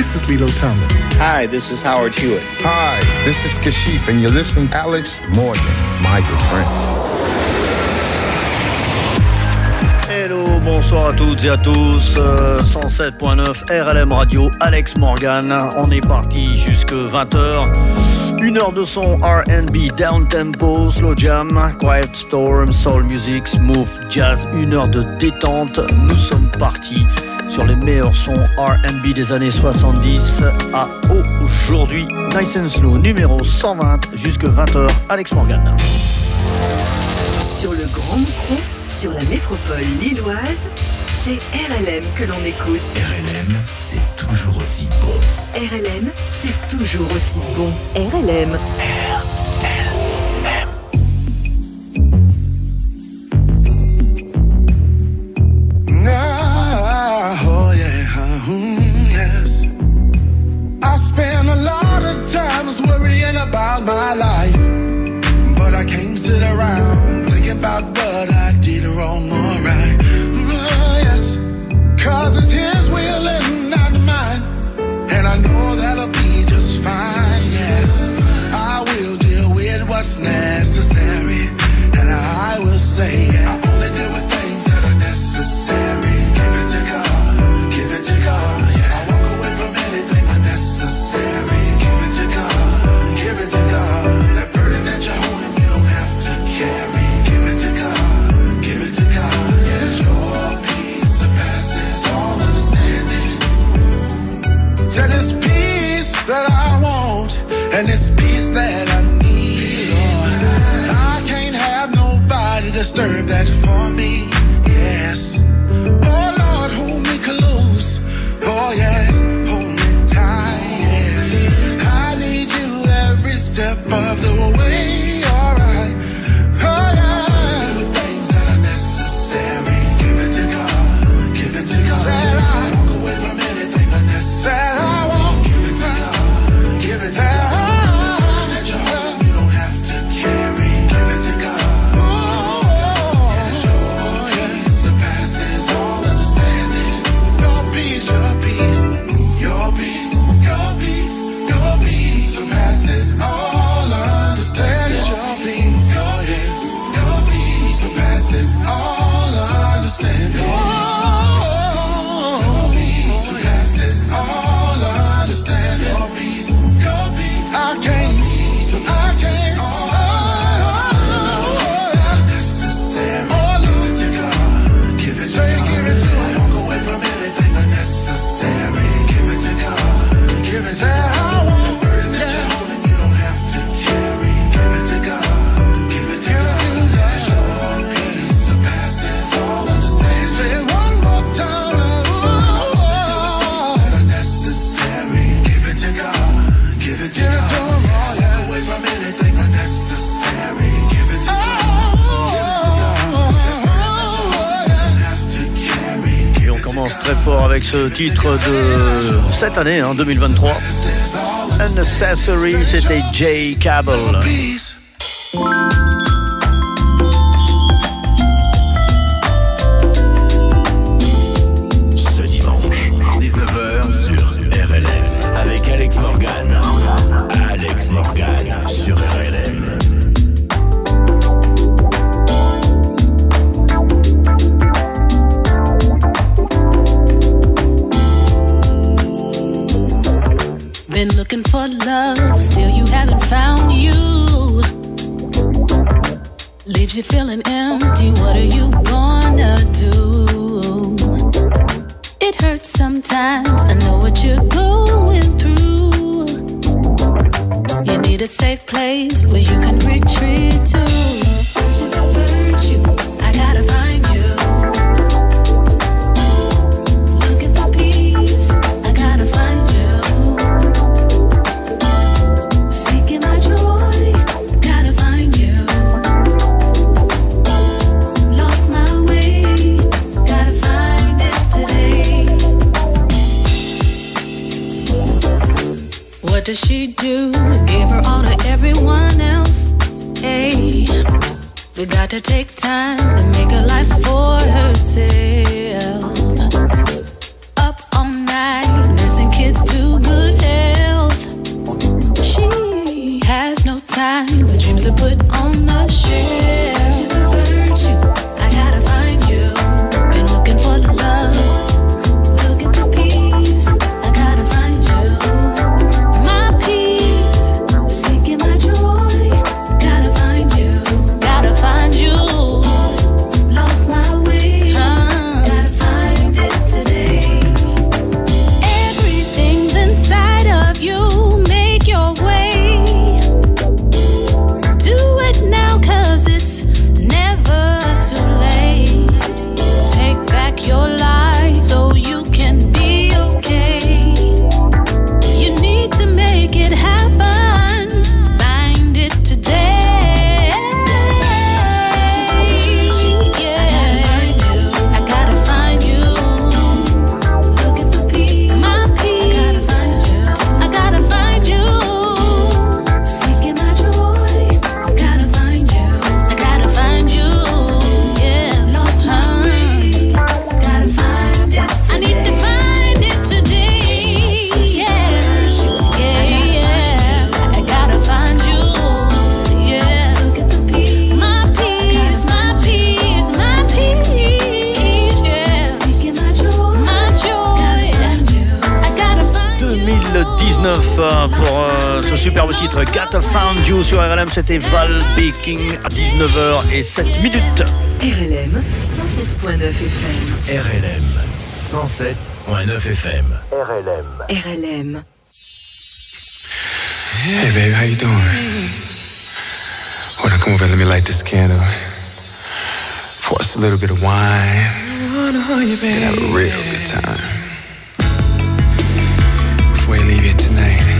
this is Lilo Thomas. Hi, this is Howard Hewitt. Hi, this is Kashif, and you're listening to Alex Morgan, my good friends. Hello, bonsoir à toutes et à tous. Euh, 107.9 RLM Radio, Alex Morgan. On est parti jusque 20h. Une heure de son RB, down tempo, slow jam, quiet storm, soul music, smooth jazz. Une heure de détente. Nous sommes partis sur les meilleurs sons RB des années 70 à aujourd'hui. Nice and Slow numéro 120 jusque 20h. Alex Morgan. Sur le grand micro, sur la métropole lilloise, c'est RLM que l'on écoute. RLM, c'est toujours aussi bon. RLM, c'est toujours aussi bon. RLM. RLM. Yes. I spend a lot of times worrying about my life, très fort avec ce titre de cette année, hein, 2023. Unnecessary, c'était Jay Cable. Leaves you feeling empty, what are you gonna do? It hurts sometimes, I know what you're going through. You need a safe place where you can retreat to. does she do? Give her all to everyone else. Hey, we got to take time and make a life for herself. c'était Val Baking à 19h et 7 minutes. RLM 107.9 FM. RLM 107.9 FM. RLM. RLM. Hey baby, how you doing? Wanna come over and let me light this candle? Pour us a little bit of wine. And have a real good time. Before you leave here tonight.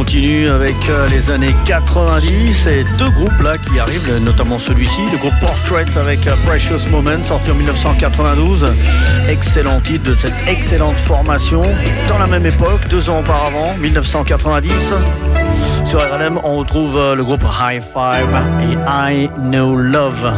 Continue avec euh, les années 90 et deux groupes là qui arrivent, notamment celui-ci, le groupe Portrait avec euh, Precious Moment, sorti en 1992. Excellent titre de cette excellente formation dans la même époque, deux ans auparavant, 1990. Sur RLM, on retrouve euh, le groupe High Five et I Know Love.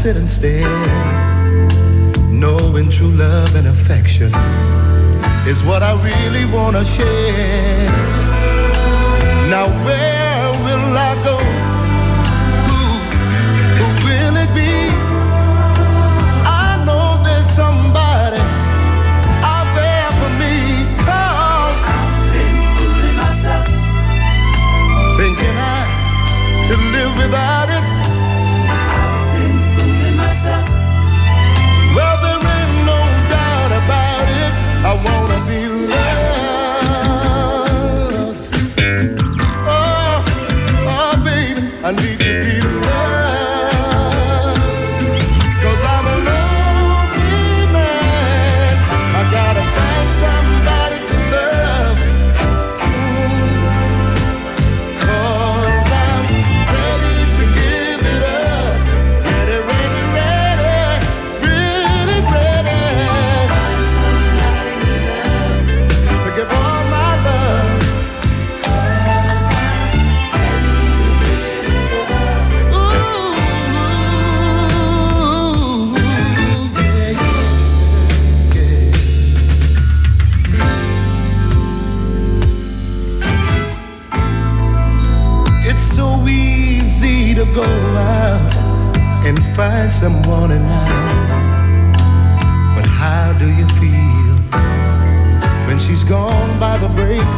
Sit and stare, knowing true love and affection is what I really wanna share. Now where will I go? Who, who will it be? I know there's somebody out there for me. Cause I've been fooling myself, thinking I could live without it. Well, there ain't no doubt about it. I wanna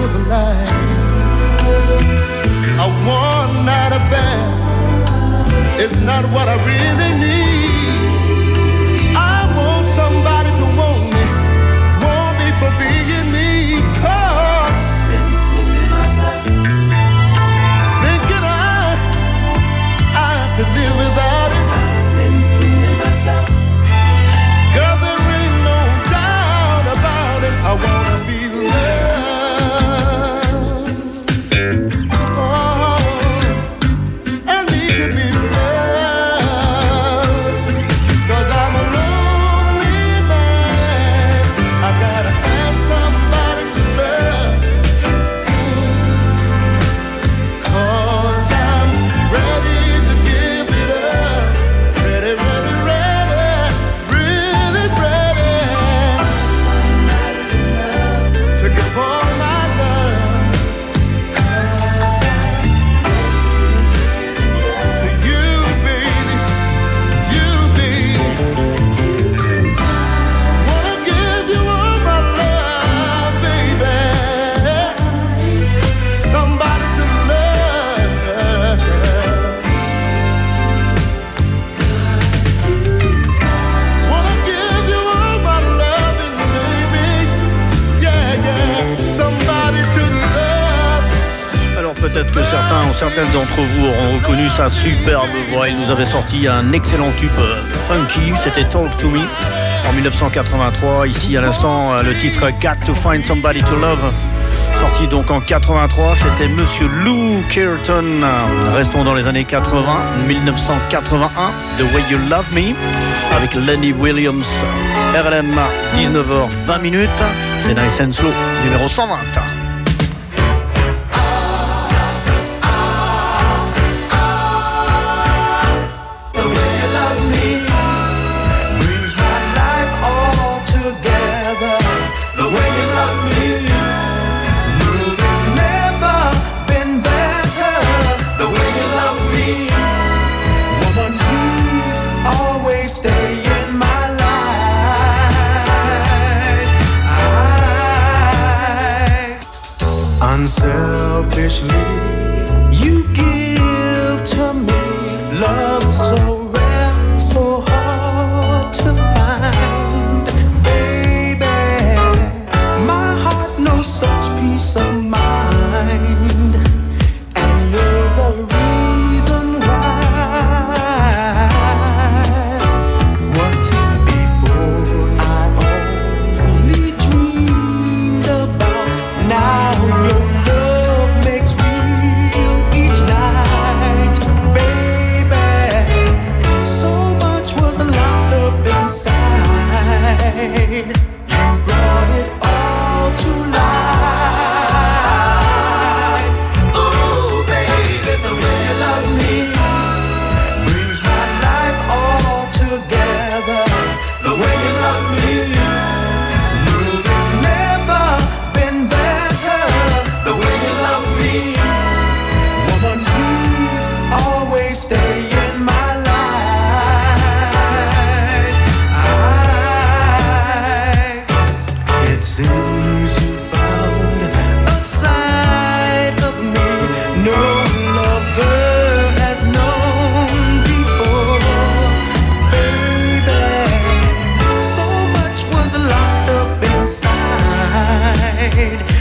of light? A one night affair is not what I really need. Superbe voix. Il nous avait sorti un excellent tube euh, funky, c'était Talk to Me en 1983. Ici à l'instant euh, le titre Got to Find Somebody to Love. Sorti donc en 83, c'était Monsieur Lou Kearton. Restons dans les années 80, 1981, The Way You Love Me, avec Lenny Williams, RLM, 19h20 minutes. C'est Nice and Slow, numéro 120. heard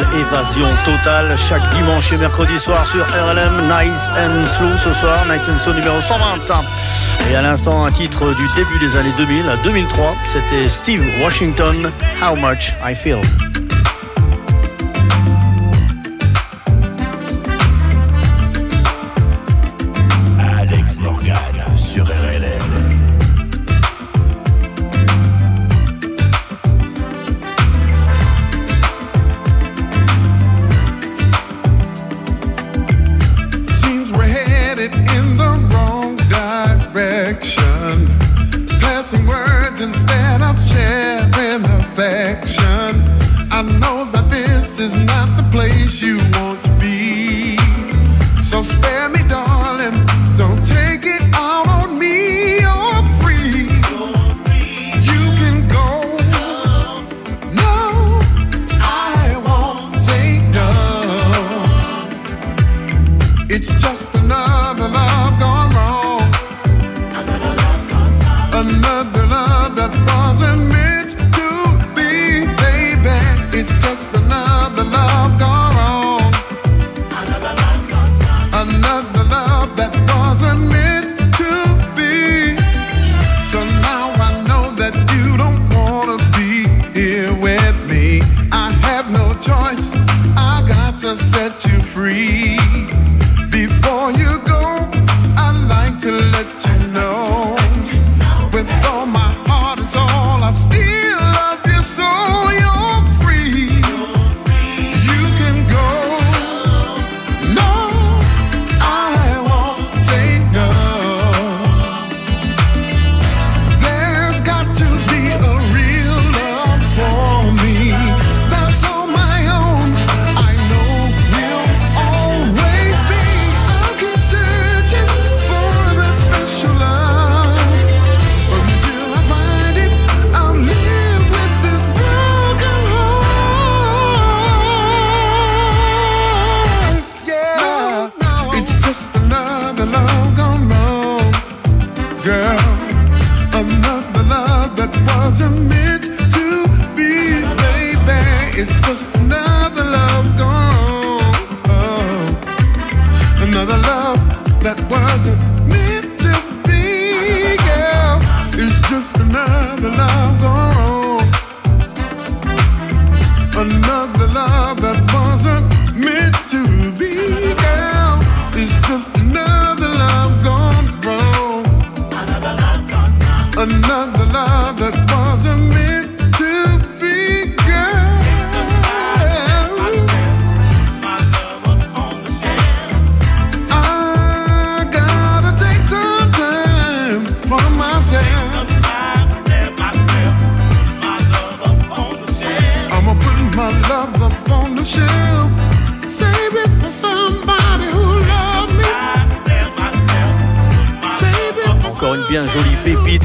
évasion totale, chaque dimanche et mercredi soir sur RLM, Nice and Slow ce soir, Nice and Slow numéro 120. Et à l'instant, un titre du début des années 2000 à 2003, c'était Steve Washington, How Much I Feel. the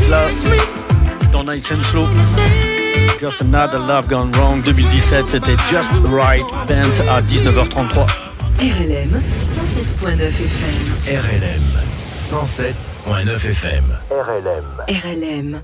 Dans me. Ton Haïtienne Slow. Just Another Love Gone Wrong 2017, c'était Just Right Bent à 19h33. RLM 107.9 FM. RLM 107.9 FM. RLM. RLM.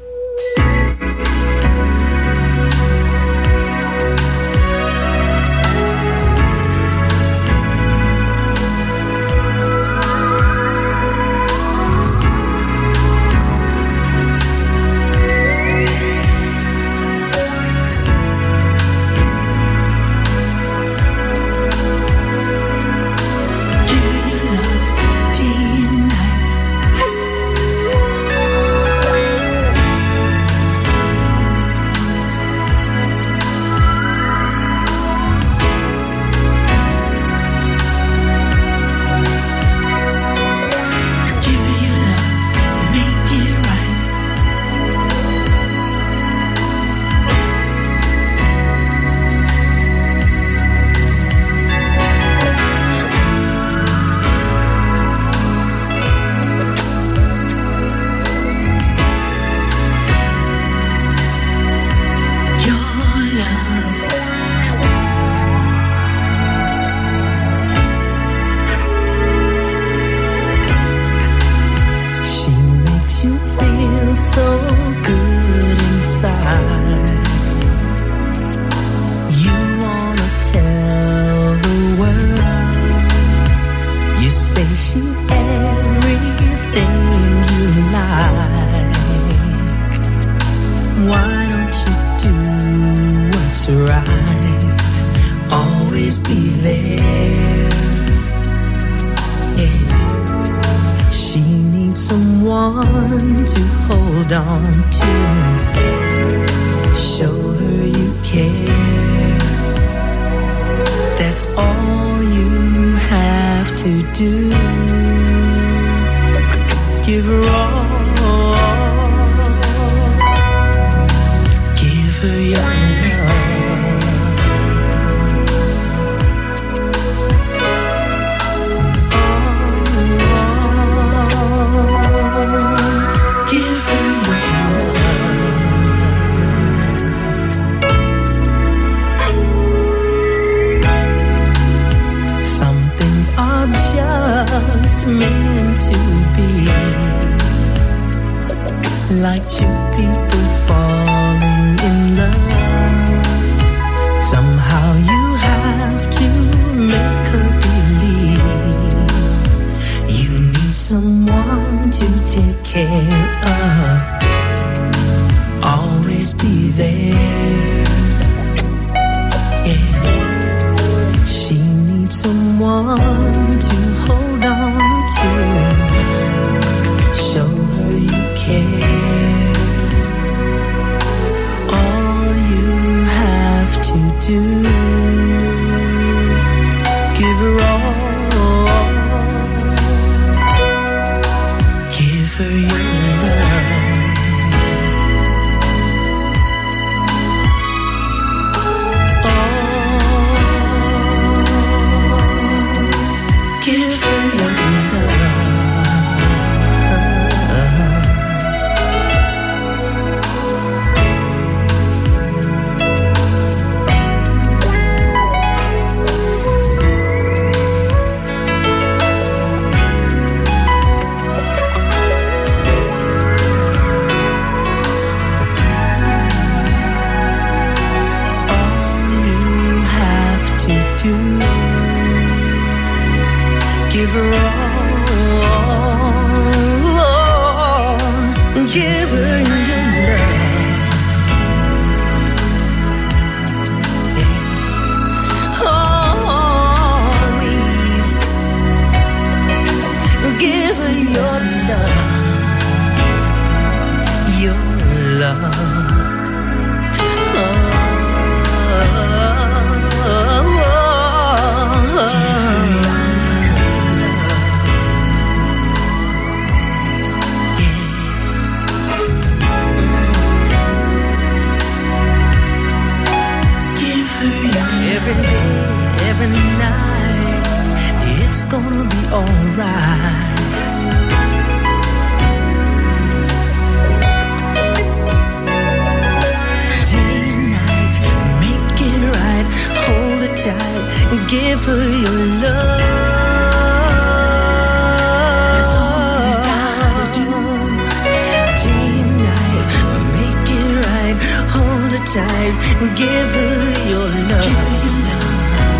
on. side. Give her your love. Give her your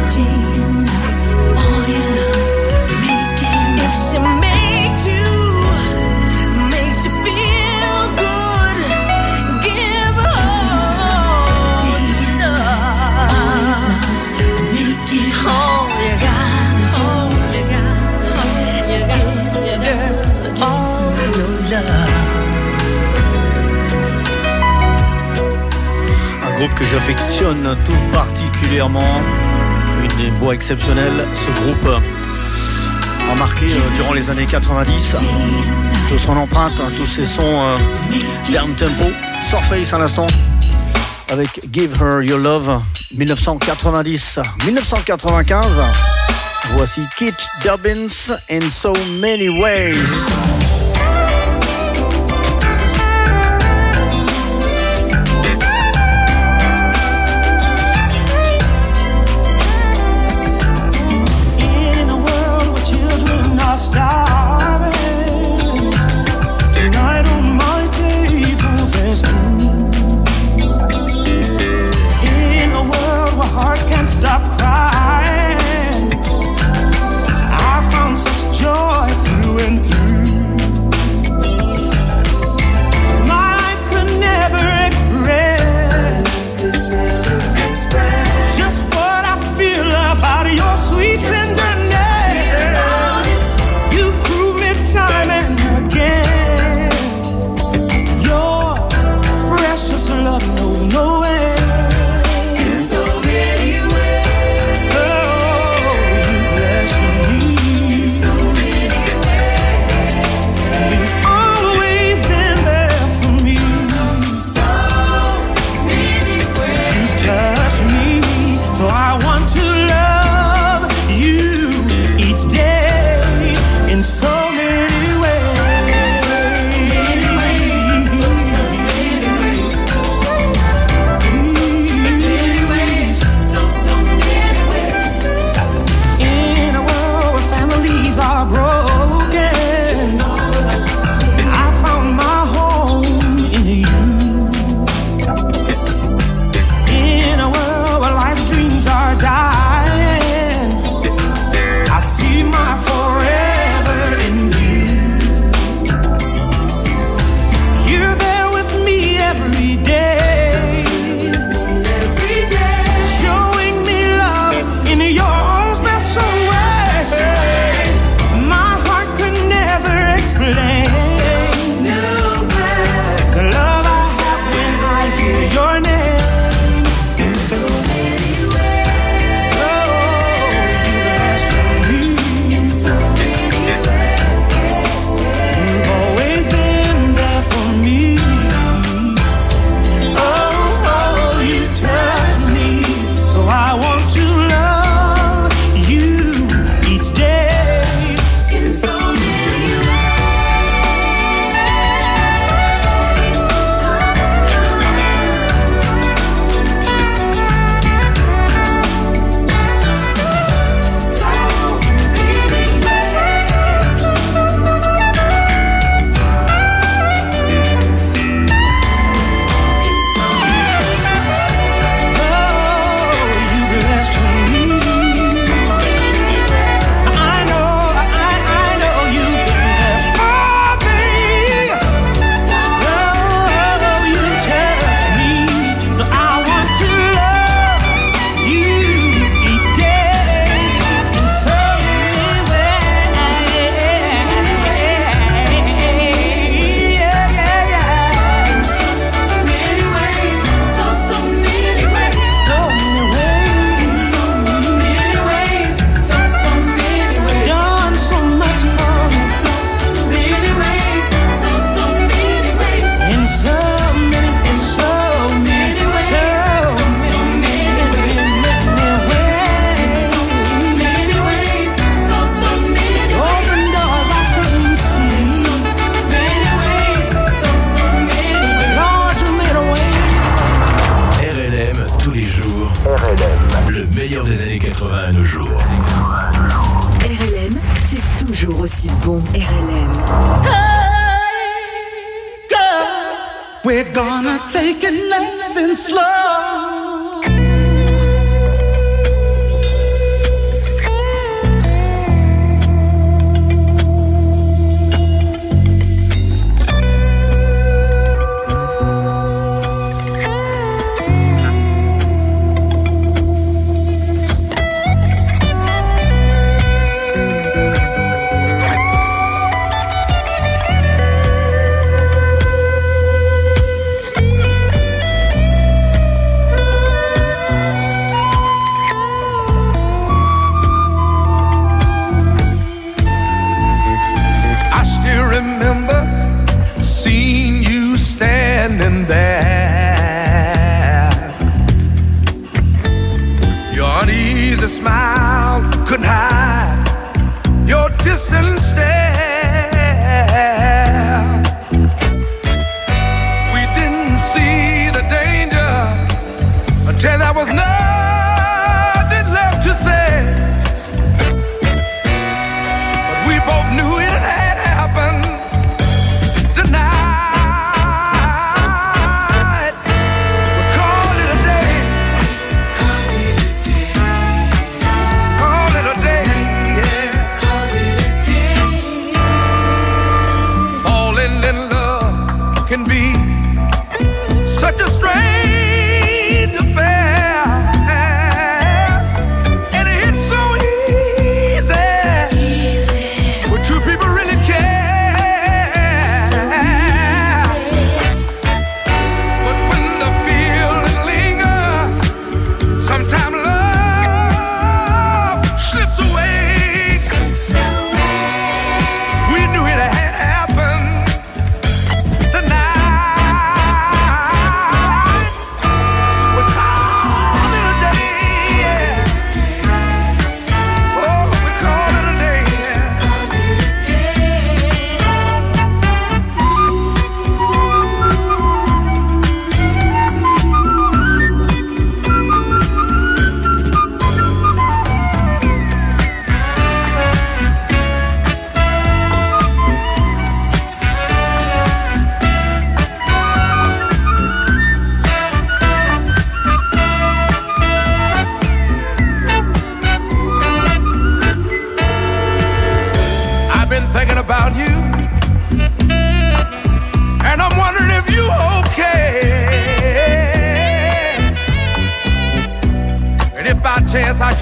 love groupe que j'affectionne tout particulièrement. Une des voix exceptionnelles, ce groupe a marqué euh, durant les années 90. Toute son empreinte, hein, tous ses sons euh, down tempo. Surface à l'instant avec Give Her Your Love 1990. 1995, voici Kit Dobbins in So Many Ways.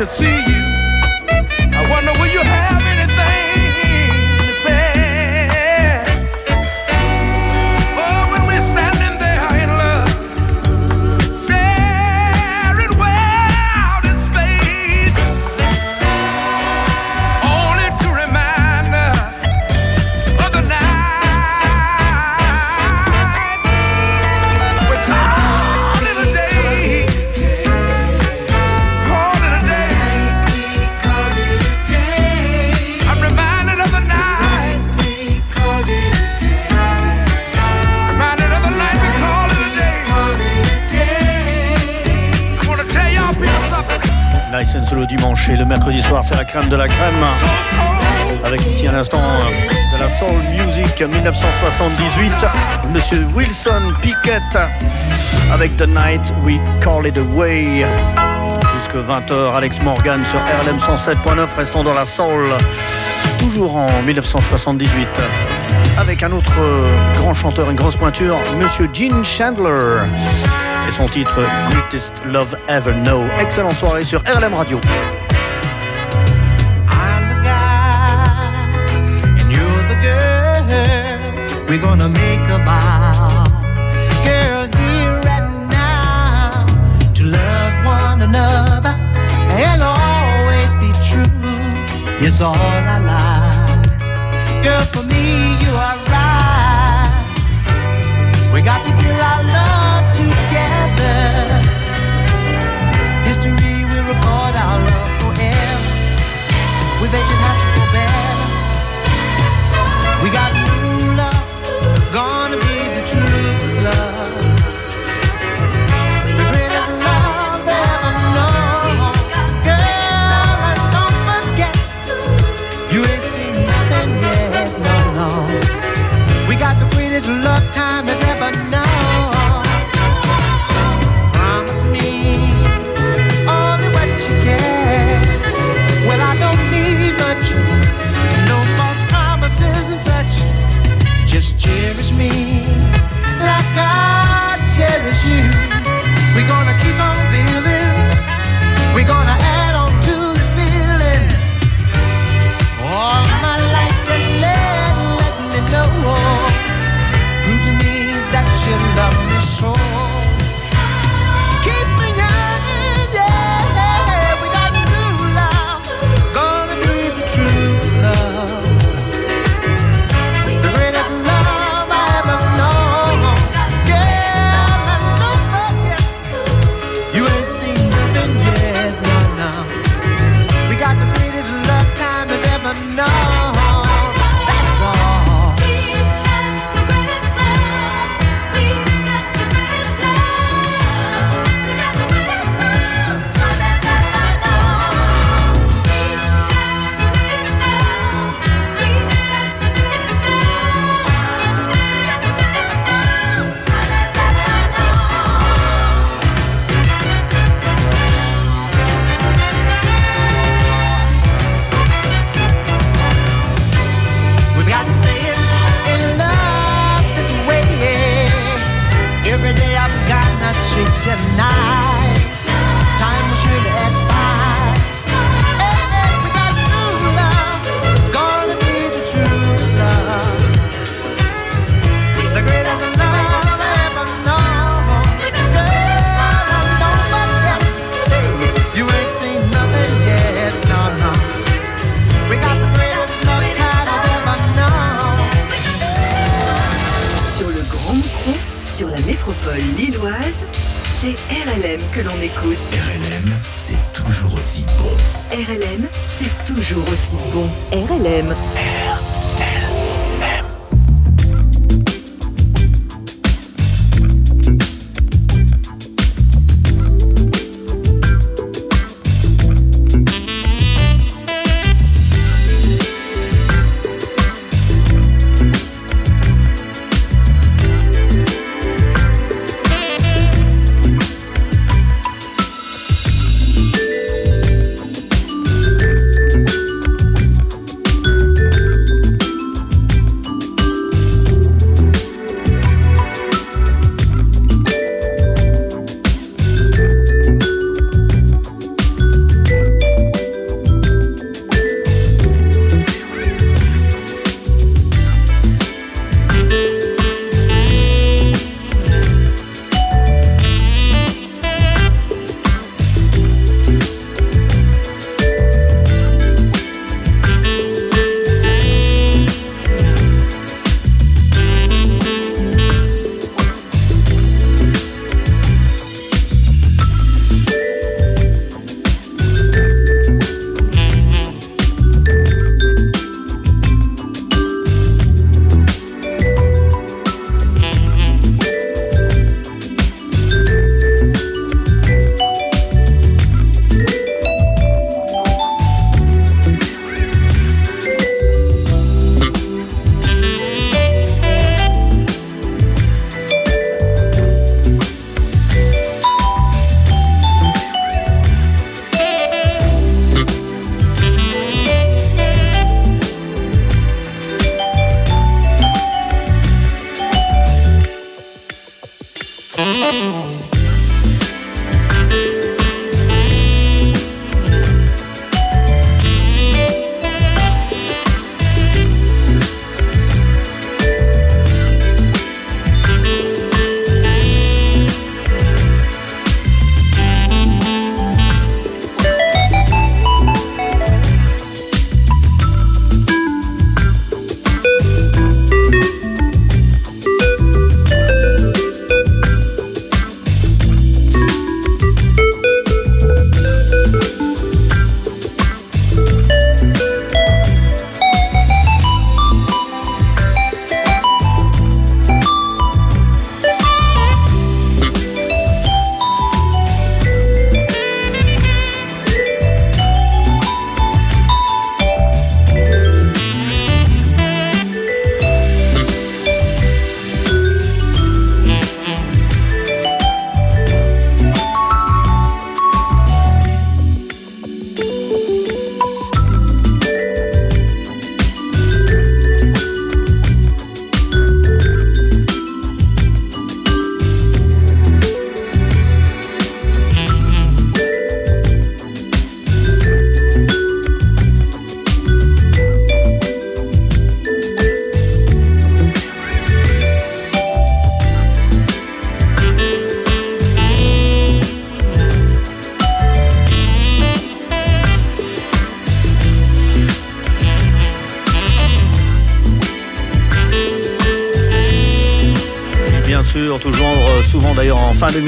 should see you. dimanche et le mercredi soir, c'est la crème de la crème. Avec ici à l'instant euh, de la soul music 1978, Monsieur Wilson Pickett avec The Night We Call It Away. Jusque 20h, Alex Morgan sur RLM 107.9. Restons dans la soul, toujours en 1978, avec un autre euh, grand chanteur, une grosse pointure, Monsieur Gene Chandler et son titre Greatest Love Ever Know. Excellente soirée sur RLM Radio. Yes, all our lives. Girl, for me, you are right. We got to get our love together. History will record our love forever. With ancient astrophobe. We got sweetest love time has ever known. Promise me only what you can. Well, I don't need much, no false promises and such. Just cherish me.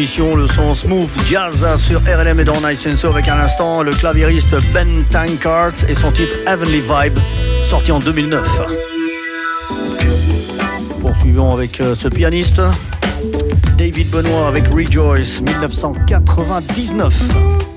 Le son smooth jazz sur RLM et dans Nice and So avec un instant le claviériste Ben Tankard et son titre Heavenly Vibe, sorti en 2009. Poursuivons avec euh, ce pianiste, David Benoit avec Rejoice, 1999.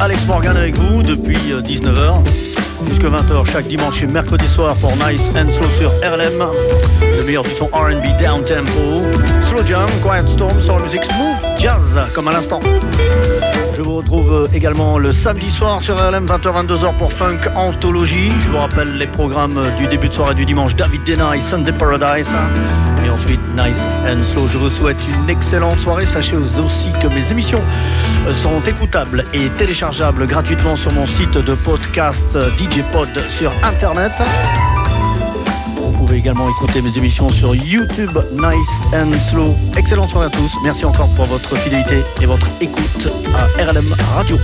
Alex Morgan avec vous depuis 19h jusqu'à 20h chaque dimanche et mercredi soir pour Nice and Slow sur RLM. Le meilleur du son RB down tempo. Slow jam, quiet storm sur musique smooth jazz comme à l'instant. Je vous retrouve également le samedi soir sur RLM 20h-22h pour Funk Anthology. Je vous rappelle les programmes du début de soirée du dimanche David Denai, Sunday Paradise. Ensuite Nice and Slow. Je vous souhaite une excellente soirée. Sachez aussi que mes émissions sont écoutables et téléchargeables gratuitement sur mon site de podcast DJ Pod sur internet. Vous pouvez également écouter mes émissions sur YouTube Nice and Slow. Excellente soirée à tous. Merci encore pour votre fidélité et votre écoute à RLM Radio.